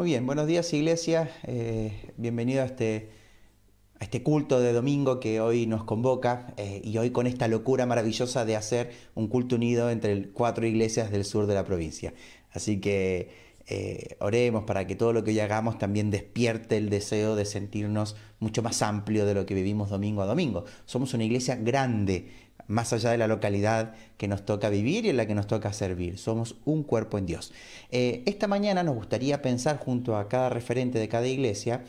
Muy bien, buenos días Iglesia, eh, bienvenido a este, a este culto de domingo que hoy nos convoca eh, y hoy con esta locura maravillosa de hacer un culto unido entre cuatro iglesias del sur de la provincia. Así que eh, oremos para que todo lo que hoy hagamos también despierte el deseo de sentirnos mucho más amplio de lo que vivimos domingo a domingo. Somos una iglesia grande, más allá de la localidad que nos toca vivir y en la que nos toca servir. Somos un cuerpo en Dios. Eh, esta mañana nos gustaría pensar junto a cada referente de cada iglesia,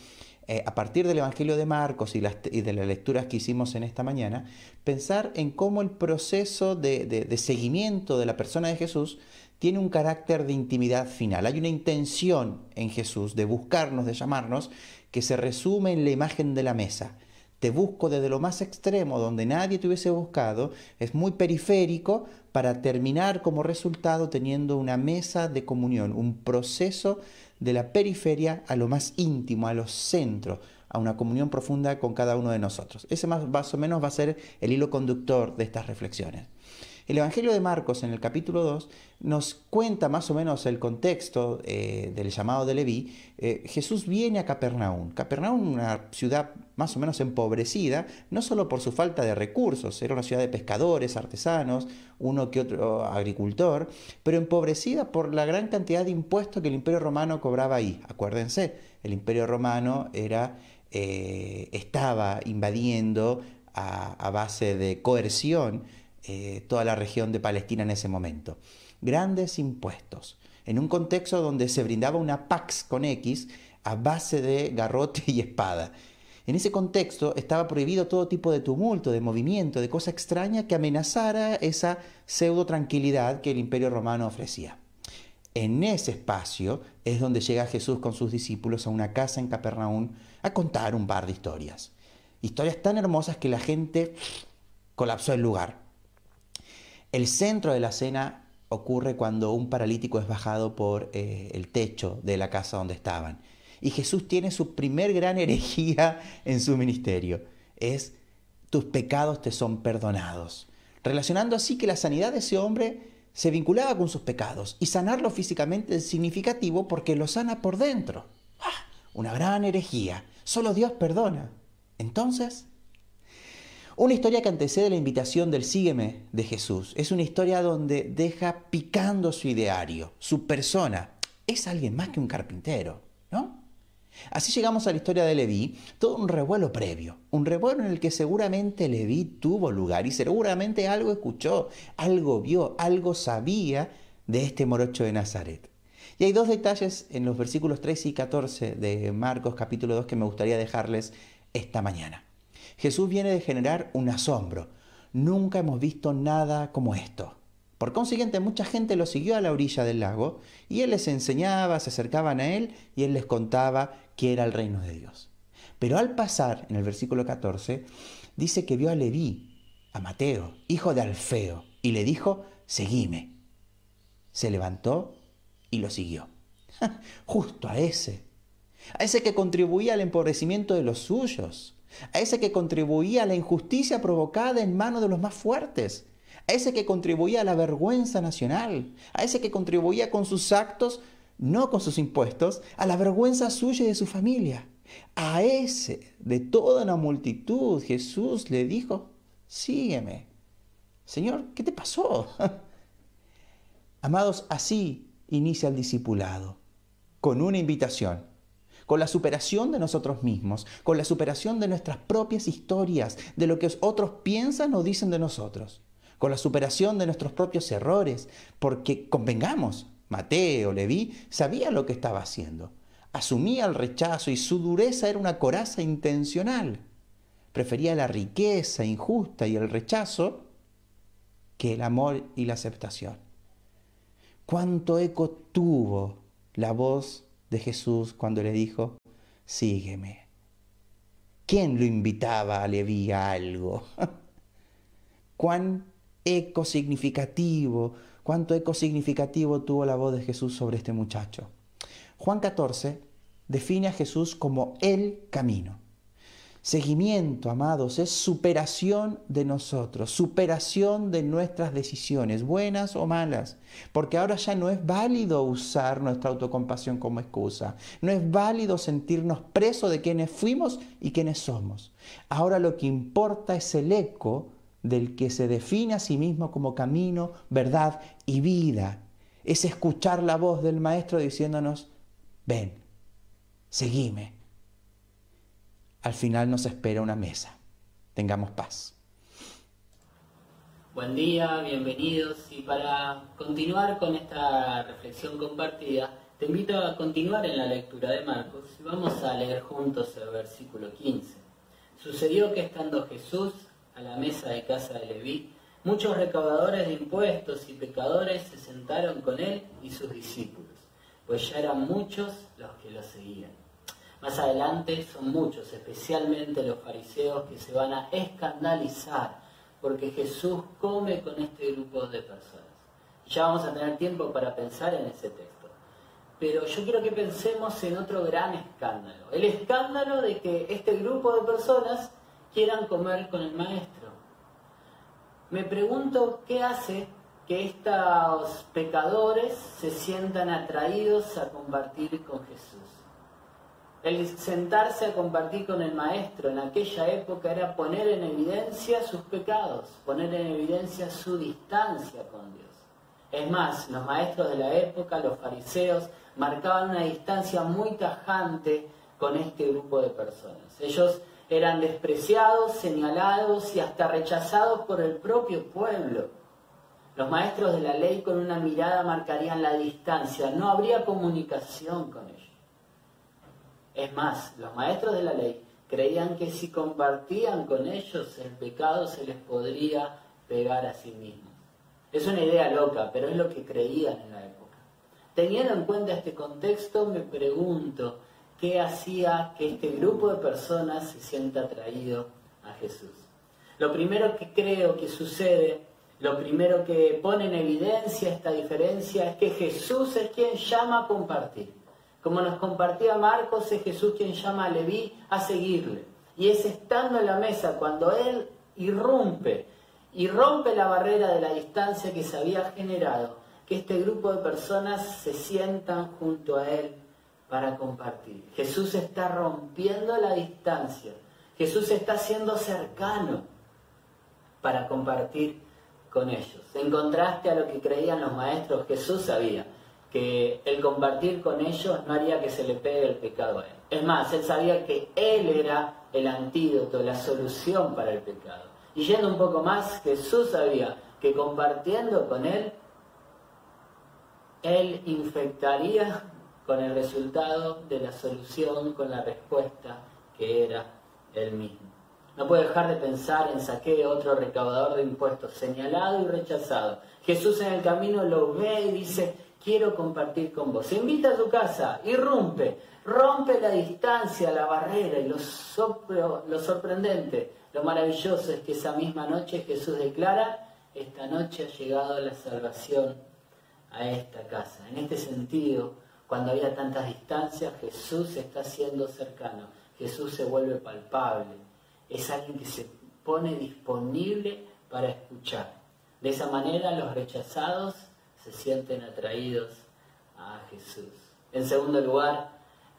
eh, a partir del Evangelio de Marcos y, de las lecturas que hicimos en esta mañana, pensar en cómo el proceso de seguimiento de la persona de Jesús tiene un carácter de intimidad final. Hay una intención en Jesús de buscarnos, de llamarnos, que se resume en la imagen de la mesa te busco desde lo más extremo, donde nadie te hubiese buscado, es muy periférico para terminar como resultado teniendo una mesa de comunión, un proceso de la periferia a lo más íntimo, a los centros, a una comunión profunda con cada uno de nosotros. Ese más, más o menos va a ser el hilo conductor de estas reflexiones. El Evangelio de Marcos en el capítulo 2 nos cuenta más o menos el contexto eh, del llamado de Leví. Eh, Jesús viene a Capernaum. Capernaum, una ciudad más o menos empobrecida, no solo por su falta de recursos, era una ciudad de pescadores, artesanos, uno que otro agricultor, pero empobrecida por la gran cantidad de impuestos que el imperio romano cobraba ahí. Acuérdense, el imperio romano era, eh, estaba invadiendo a base de coerción eh, toda la región de Palestina en ese momento. Grandes impuestos, en un contexto donde se brindaba una pax con X a base de garrote y espada. En ese contexto estaba prohibido todo tipo de tumulto, de movimiento, de cosa extraña que amenazara esa pseudo tranquilidad que el imperio romano ofrecía. En ese espacio es donde llega Jesús con sus discípulos a una casa en Capernaum a contar un par de historias. Historias tan hermosas que la gente colapsó el lugar. El centro de la cena ocurre cuando un paralítico es bajado por eh, el techo de la casa donde estaban. Y Jesús tiene su primer gran herejía en su ministerio. Es, tus pecados te son perdonados. Relacionando así que la sanidad de ese hombre se vinculaba con sus pecados. Y sanarlo físicamente es significativo porque lo sana por dentro. ¡Ah! Una gran herejía. Solo Dios perdona. Entonces, una historia que antecede la invitación del sígueme de Jesús. Es una historia donde deja picando su ideario, su persona. Es alguien más que un carpintero, ¿no? Así llegamos a la historia de Leví, todo un revuelo previo, un revuelo en el que seguramente Leví tuvo lugar y seguramente algo escuchó, algo vio, algo sabía de este morocho de Nazaret. Y hay dos detalles en los versículos 13 y 14 de Marcos capítulo 2 que me gustaría dejarles esta mañana. Jesús viene de generar un asombro. Nunca hemos visto nada como esto. Por consiguiente, mucha gente lo siguió a la orilla del lago y él les enseñaba, se acercaban a él y él les contaba que era el reino de Dios. Pero al pasar, en el versículo 14, dice que vio a Leví, a Mateo, hijo de Alfeo, y le dijo, seguime. Se levantó y lo siguió. Justo a ese, a ese que contribuía al empobrecimiento de los suyos, a ese que contribuía a la injusticia provocada en manos de los más fuertes, a ese que contribuía a la vergüenza nacional, a ese que contribuía con sus actos, no con sus impuestos, a la vergüenza suya y de su familia. A ese de toda una multitud Jesús le dijo, sígueme. Señor, ¿qué te pasó? Amados, así inicia el discipulado, con una invitación con la superación de nosotros mismos, con la superación de nuestras propias historias, de lo que otros piensan o dicen de nosotros, con la superación de nuestros propios errores, porque convengamos, Mateo, Leví, sabía lo que estaba haciendo, asumía el rechazo y su dureza era una coraza intencional. Prefería la riqueza injusta y el rechazo que el amor y la aceptación. ¿Cuánto eco tuvo la voz de Jesús cuando le dijo, sígueme. ¿Quién lo invitaba a Leví a algo? ¿Cuán eco significativo, cuánto eco significativo tuvo la voz de Jesús sobre este muchacho? Juan 14 define a Jesús como el camino. Seguimiento, amados, es superación de nosotros, superación de nuestras decisiones, buenas o malas, porque ahora ya no es válido usar nuestra autocompasión como excusa, no es válido sentirnos presos de quienes fuimos y quienes somos. Ahora lo que importa es el eco del que se define a sí mismo como camino, verdad y vida. Es escuchar la voz del Maestro diciéndonos, ven, seguime al final nos espera una mesa. Tengamos paz. Buen día, bienvenidos. Y para continuar con esta reflexión compartida, te invito a continuar en la lectura de Marcos y vamos a leer juntos el versículo 15. Sucedió que estando Jesús a la mesa de casa de Leví, muchos recaudadores de impuestos y pecadores se sentaron con él y sus discípulos, pues ya eran muchos los que lo seguían. Más adelante son muchos, especialmente los fariseos, que se van a escandalizar porque Jesús come con este grupo de personas. Ya vamos a tener tiempo para pensar en ese texto. Pero yo quiero que pensemos en otro gran escándalo. El escándalo de que este grupo de personas quieran comer con el maestro. Me pregunto qué hace que estos pecadores se sientan atraídos a compartir con Jesús. El sentarse a compartir con el maestro en aquella época era poner en evidencia sus pecados, poner en evidencia su distancia con Dios. Es más, los maestros de la época, los fariseos, marcaban una distancia muy tajante con este grupo de personas. Ellos eran despreciados, señalados y hasta rechazados por el propio pueblo. Los maestros de la ley con una mirada marcarían la distancia, no habría comunicación con ellos. Es más, los maestros de la ley creían que si compartían con ellos el pecado se les podría pegar a sí mismos. Es una idea loca, pero es lo que creían en la época. Teniendo en cuenta este contexto, me pregunto qué hacía que este grupo de personas se sienta atraído a Jesús. Lo primero que creo que sucede, lo primero que pone en evidencia esta diferencia es que Jesús es quien llama a compartir. Como nos compartía Marcos, es Jesús quien llama a Leví a seguirle. Y es estando en la mesa cuando Él irrumpe y rompe la barrera de la distancia que se había generado, que este grupo de personas se sientan junto a Él para compartir. Jesús está rompiendo la distancia. Jesús está siendo cercano para compartir con ellos. En contraste a lo que creían los maestros, Jesús sabía que el compartir con ellos no haría que se le pegue el pecado a él. Es más, él sabía que él era el antídoto, la solución para el pecado. Y yendo un poco más, Jesús sabía que compartiendo con él, él infectaría con el resultado de la solución, con la respuesta que era él mismo. No puede dejar de pensar en Saqueo, otro recaudador de impuestos, señalado y rechazado. Jesús en el camino lo ve y dice, quiero compartir con vos. invita a tu casa, irrumpe, rompe la distancia, la barrera y lo, sorprendente, lo maravilloso es que esa misma noche Jesús declara, esta noche ha llegado la salvación a esta casa. En este sentido, cuando había tantas distancias, Jesús está siendo cercano, Jesús se vuelve palpable, es alguien que se pone disponible para escuchar. De esa manera los rechazados se sienten atraídos a Jesús. En segundo lugar,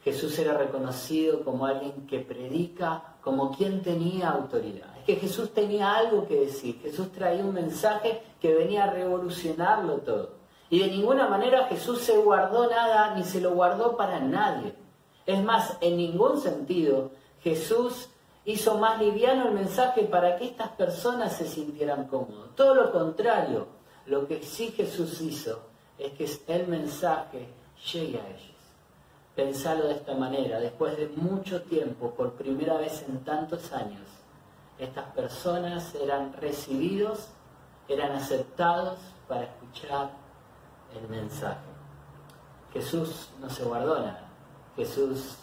Jesús era reconocido como alguien que predica, como quien tenía autoridad. Es que Jesús tenía algo que decir, Jesús traía un mensaje que venía a revolucionarlo todo. Y de ninguna manera Jesús se guardó nada ni se lo guardó para nadie. Es más, en ningún sentido Jesús hizo más liviano el mensaje para que estas personas se sintieran cómodos. Todo lo contrario, lo que sí Jesús hizo es que el mensaje llegue a ellos. Pensalo de esta manera, después de mucho tiempo, por primera vez en tantos años, estas personas eran recibidos, eran aceptados para escuchar el mensaje. Jesús no se guardó nada, Jesús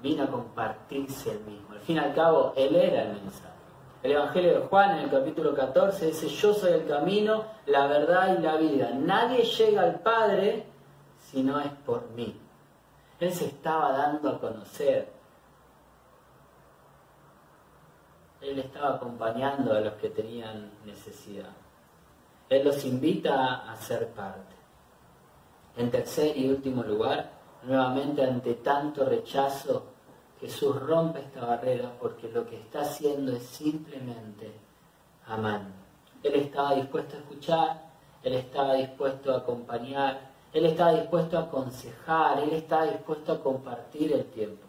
vino a compartirse el mismo. Al fin y al cabo, Él era el mensaje. El Evangelio de Juan en el capítulo 14 dice, yo soy el camino, la verdad y la vida. Nadie llega al Padre si no es por mí. Él se estaba dando a conocer. Él estaba acompañando a los que tenían necesidad. Él los invita a ser parte. En tercer y último lugar, nuevamente ante tanto rechazo, Jesús rompe esta barrera porque lo que está haciendo es simplemente amando. Él estaba dispuesto a escuchar, Él estaba dispuesto a acompañar, Él estaba dispuesto a aconsejar, Él estaba dispuesto a compartir el tiempo.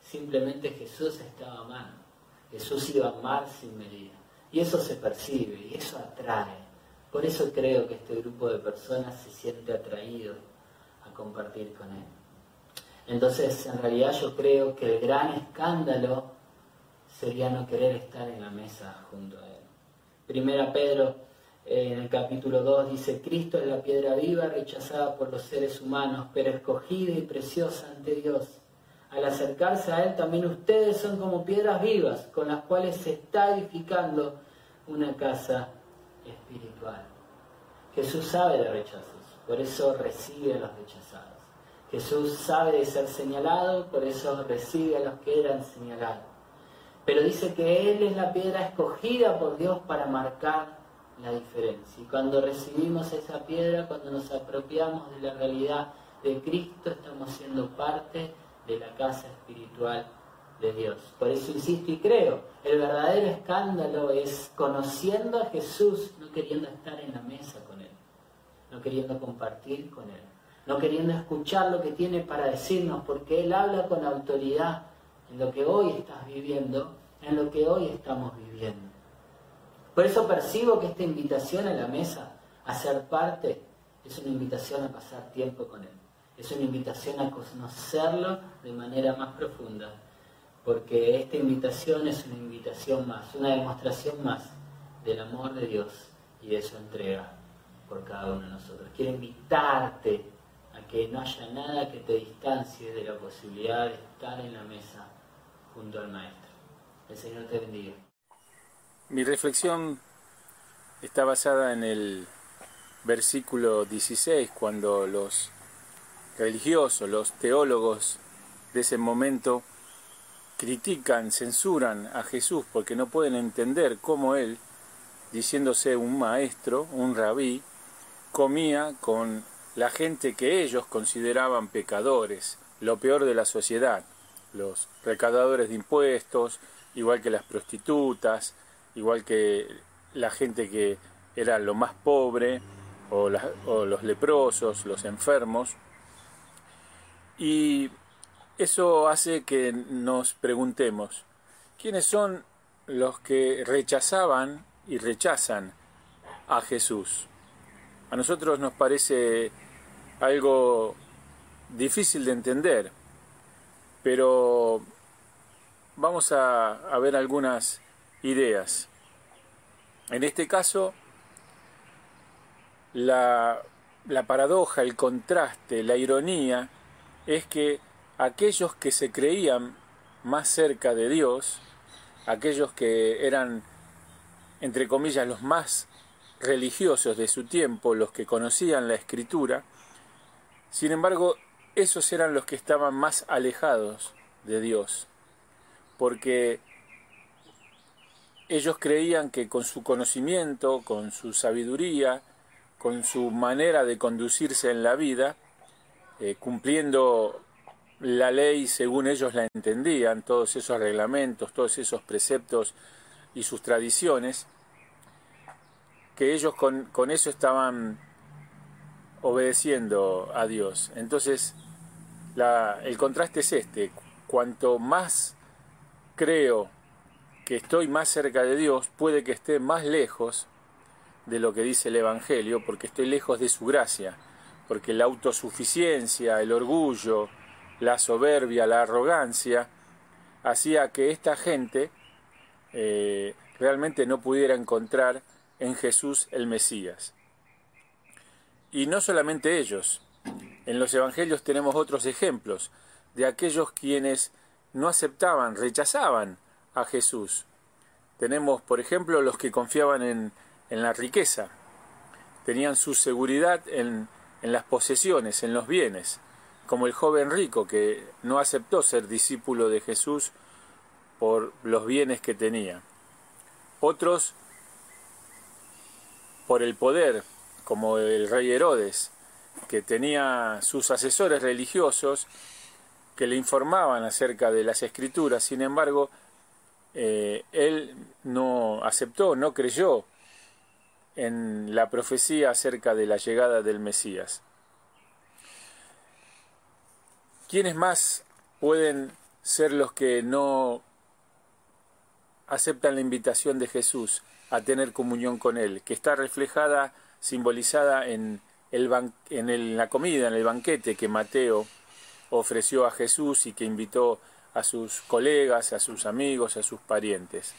Simplemente Jesús estaba amando. Jesús iba a amar sin medida. Y eso se percibe y eso atrae. Por eso creo que este grupo de personas se siente atraído a compartir con Él. Entonces, en realidad yo creo que el gran escándalo sería no querer estar en la mesa junto a Él. Primera Pedro, eh, en el capítulo 2, dice, Cristo es la piedra viva rechazada por los seres humanos, pero escogida y preciosa ante Dios. Al acercarse a Él, también ustedes son como piedras vivas con las cuales se está edificando una casa espiritual. Jesús sabe de rechazos, por eso recibe a los rechazados. Jesús sabe de ser señalado, por eso recibe a los que eran señalados. Pero dice que Él es la piedra escogida por Dios para marcar la diferencia. Y cuando recibimos esa piedra, cuando nos apropiamos de la realidad de Cristo, estamos siendo parte de la casa espiritual de Dios. Por eso insisto y creo, el verdadero escándalo es conociendo a Jesús, no queriendo estar en la mesa con Él, no queriendo compartir con Él, no queriendo escuchar lo que tiene para decirnos, porque Él habla con autoridad en lo que hoy estás viviendo, en lo que hoy estamos viviendo. Por eso percibo que esta invitación a la mesa, a ser parte, es una invitación a pasar tiempo con Él. Es una invitación a conocerlo de manera más profunda, porque esta invitación es una invitación más, una demostración más del amor de Dios y de su entrega por cada uno de nosotros. Quiero invitarte que no haya nada que te distancie de la posibilidad de estar en la mesa junto al Maestro. El Señor te bendiga. Mi reflexión está basada en el versículo 16, cuando los religiosos, los teólogos de ese momento critican, censuran a Jesús porque no pueden entender cómo él, diciéndose un maestro, un rabí, comía con la gente que ellos consideraban pecadores, lo peor de la sociedad, los recaudadores de impuestos, igual que las prostitutas, igual que la gente que era lo más pobre, o, o los leprosos, los enfermos. Y eso hace que nos preguntemos, ¿quiénes son los que rechazaban y rechazan a Jesús? A nosotros nos parece algo difícil de entender, pero vamos a, ver algunas ideas. En este caso, la, la paradoja, el contraste, la ironía es que aquellos que se creían más cerca de Dios, aquellos que eran, entre comillas, los más religiosos de su tiempo, los que conocían la escritura, sin embargo, esos eran los que estaban más alejados de Dios, porque ellos creían que con su conocimiento, con su sabiduría, con su manera de conducirse en la vida, eh, cumpliendo la ley según ellos la entendían, todos esos reglamentos, todos esos preceptos y sus tradiciones, que ellos con, con eso estaban obedeciendo a Dios. Entonces, el contraste es este, cuanto más creo que estoy más cerca de Dios, puede que esté más lejos de lo que dice el Evangelio, porque estoy lejos de su gracia, porque la autosuficiencia, el orgullo, la soberbia, la arrogancia, hacía que esta gente eh, realmente no pudiera encontrar en Jesús el Mesías. Y no solamente ellos, en los Evangelios tenemos otros ejemplos de aquellos quienes no aceptaban, rechazaban a Jesús. Tenemos, por ejemplo, los que confiaban en, en la riqueza, tenían su seguridad en, en las posesiones, en los bienes, como el joven rico que no aceptó ser discípulo de Jesús por los bienes que tenía. Otros por el poder, como el rey Herodes, que tenía sus asesores religiosos que le informaban acerca de las escrituras, sin embargo, eh, él no aceptó, no creyó en la profecía acerca de la llegada del Mesías. ¿Quiénes más pueden ser los que no aceptan la invitación de Jesús a tener comunión con Él, que está reflejada, simbolizada en, el en la comida, en el banquete que Mateo ofreció a Jesús y que invitó a sus colegas, a sus amigos, a sus parientes.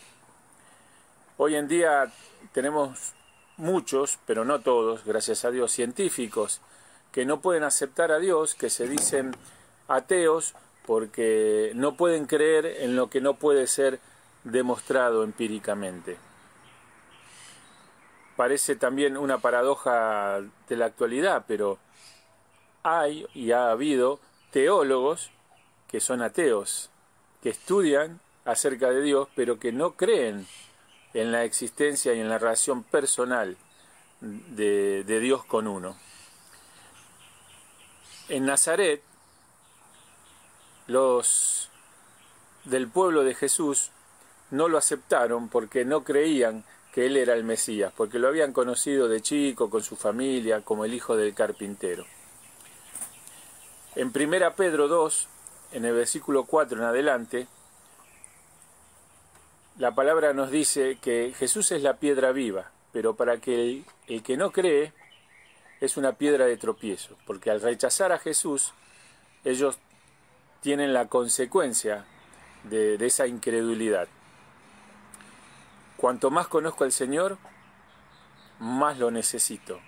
Hoy en día tenemos muchos, pero no todos, gracias a Dios, científicos que no pueden aceptar a Dios, que se dicen ateos porque no pueden creer en lo que no puede ser demostrado empíricamente. Parece también una paradoja de la actualidad, pero hay y ha habido teólogos que son ateos, que estudian acerca de Dios, pero que no creen en la existencia y en la relación personal de, Dios con uno. En Nazaret, los del pueblo de Jesús no lo aceptaron porque no creían que él era el Mesías, porque lo habían conocido de chico, con su familia, como el hijo del carpintero. En 1 Pedro 2, en el versículo 4 en adelante, la palabra nos dice que Jesús es la piedra viva, pero para que el, que no cree es una piedra de tropiezo, porque al rechazar a Jesús, ellos tienen la consecuencia de esa incredulidad. Cuanto más conozco al Señor, más lo necesito.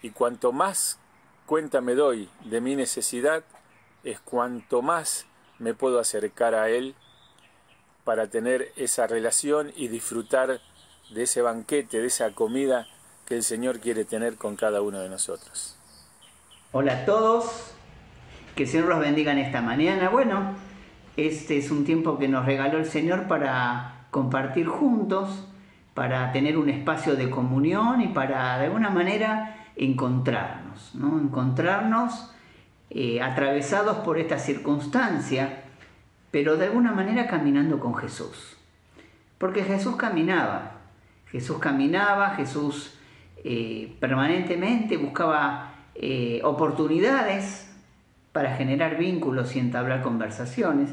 Y cuanto más cuenta me doy de mi necesidad, es cuanto más me puedo acercar a Él para tener esa relación y disfrutar de ese banquete, de esa comida que el Señor quiere tener con cada uno de nosotros. Hola a todos, que el Señor los bendiga en esta mañana. Bueno, este es un tiempo que nos regaló el Señor para compartir juntos, para tener un espacio de comunión y para de alguna manera encontrarnos, ¿no? encontrarnos eh, atravesados por esta circunstancia, pero de alguna manera caminando con Jesús. Porque Jesús caminaba, Jesús caminaba, Jesús eh, permanentemente buscaba eh, oportunidades para generar vínculos y entablar conversaciones.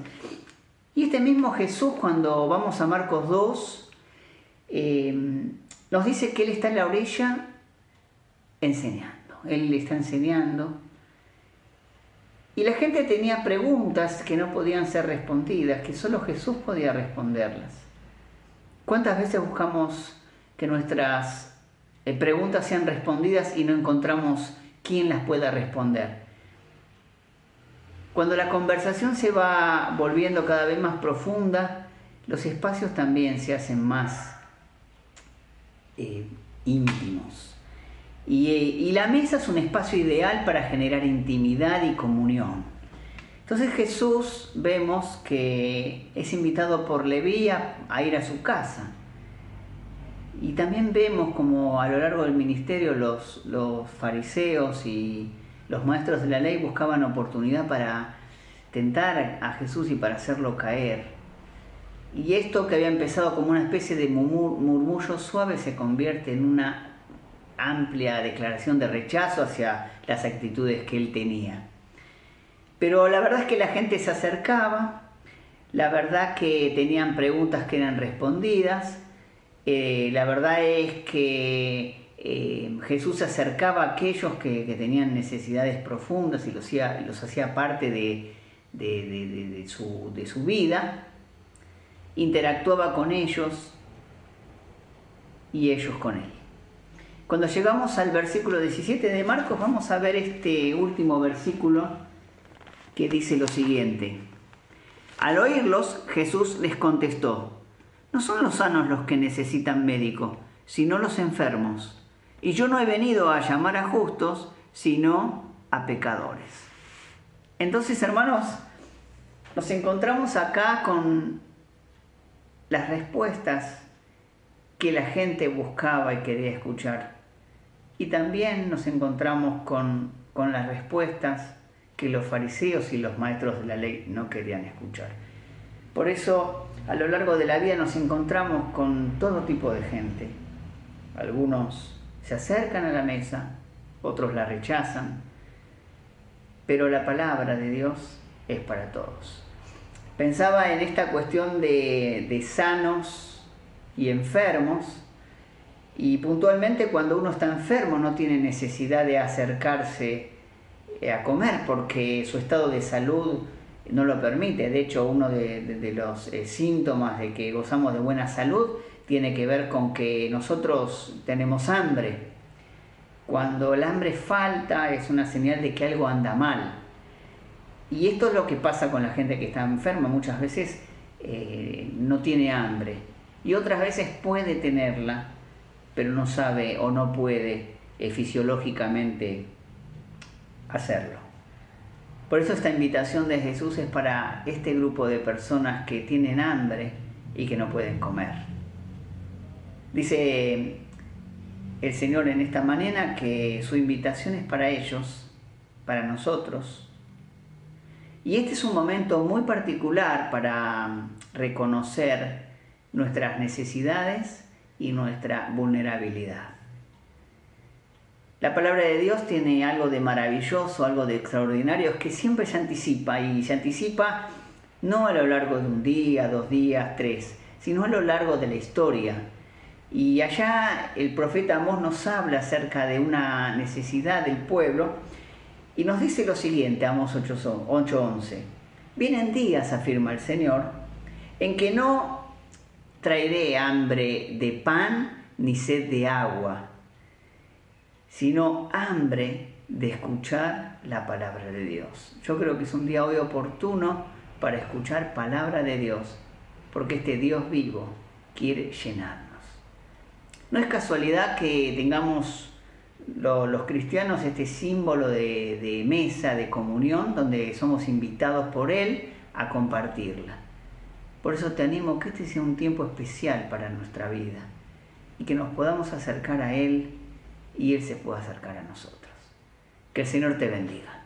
Y este mismo Jesús, cuando vamos a Marcos 2, eh, nos dice que Él está en la orilla enseñando. Él le está enseñando. Y la gente tenía preguntas que no podían ser respondidas, que solo Jesús podía responderlas. ¿Cuántas veces buscamos que nuestras eh, preguntas sean respondidas y no encontramos quién las pueda responder? Cuando la conversación se va volviendo cada vez más profunda, los espacios también se hacen más eh, íntimos. Y, eh, y, la mesa es un espacio ideal para generar intimidad y comunión. Entonces Jesús vemos que es invitado por Leví a ir a su casa. Y también vemos como a lo largo del ministerio los fariseos y los maestros de la ley buscaban oportunidad para tentar a Jesús y para hacerlo caer. Y esto que había empezado como una especie de murmullo suave se convierte en una amplia declaración de rechazo hacia las actitudes que él tenía. Pero la verdad es que la gente se acercaba, la verdad que tenían preguntas que eran respondidas, eh, la verdad es que eh, Jesús se acercaba a aquellos que, tenían necesidades profundas y los hacía, parte de su vida, interactuaba con ellos y ellos con él. Cuando llegamos al versículo 17 de Marcos, vamos a ver este último versículo que dice lo siguiente. Al oírlos, Jesús les contestó, no son los sanos los que necesitan médico, sino los enfermos y yo no he venido a llamar a justos, sino a pecadores. Entonces, hermanos, nos encontramos acá con las respuestas que la gente buscaba y quería escuchar. Y también nos encontramos con, con las respuestas que los fariseos y los maestros de la ley no querían escuchar. Por eso, a lo largo de la vida nos encontramos con todo tipo de gente. Algunos se acercan a la mesa, otros la rechazan, pero la palabra de Dios es para todos. Pensaba en esta cuestión de, sanos y enfermos, y puntualmente cuando uno está enfermo no tiene necesidad de acercarse eh, a comer porque su estado de salud no lo permite. De hecho, uno de, los eh, síntomas de que gozamos de buena salud tiene que ver con que nosotros tenemos hambre. Cuando el hambre falta es una señal de que algo anda mal. Y esto es lo que pasa con la gente que está enferma. Muchas veces eh, no tiene hambre y otras veces puede tenerla, pero no sabe o no puede fisiológicamente hacerlo. Por eso esta invitación de Jesús es para este grupo de personas que tienen hambre y que no pueden comer. Dice el Señor en esta mañana que su invitación es para ellos, para nosotros. Y este es un momento muy particular para reconocer nuestras necesidades y nuestra vulnerabilidad. La palabra de Dios tiene algo de maravilloso, algo de extraordinario, es que siempre se anticipa y se anticipa no a lo largo de un día, dos días, tres, sino a lo largo de la historia. Y allá el profeta Amós nos habla acerca de una necesidad del pueblo y nos dice lo siguiente, Amós 8:11. Vienen días, afirma el Señor, en que no traeré hambre de pan ni sed de agua sino hambre de escuchar la palabra de Dios. Yo creo que es un día hoy oportuno para escuchar palabra de Dios, porque este Dios vivo quiere llenarnos. No es casualidad que tengamos los cristianos este símbolo de, mesa, de comunión, donde somos invitados por Él a compartirla. Por eso te animo que este sea un tiempo especial para nuestra vida y que nos podamos acercar a Él y Él se puede acercar a nosotros. Que el Señor te bendiga.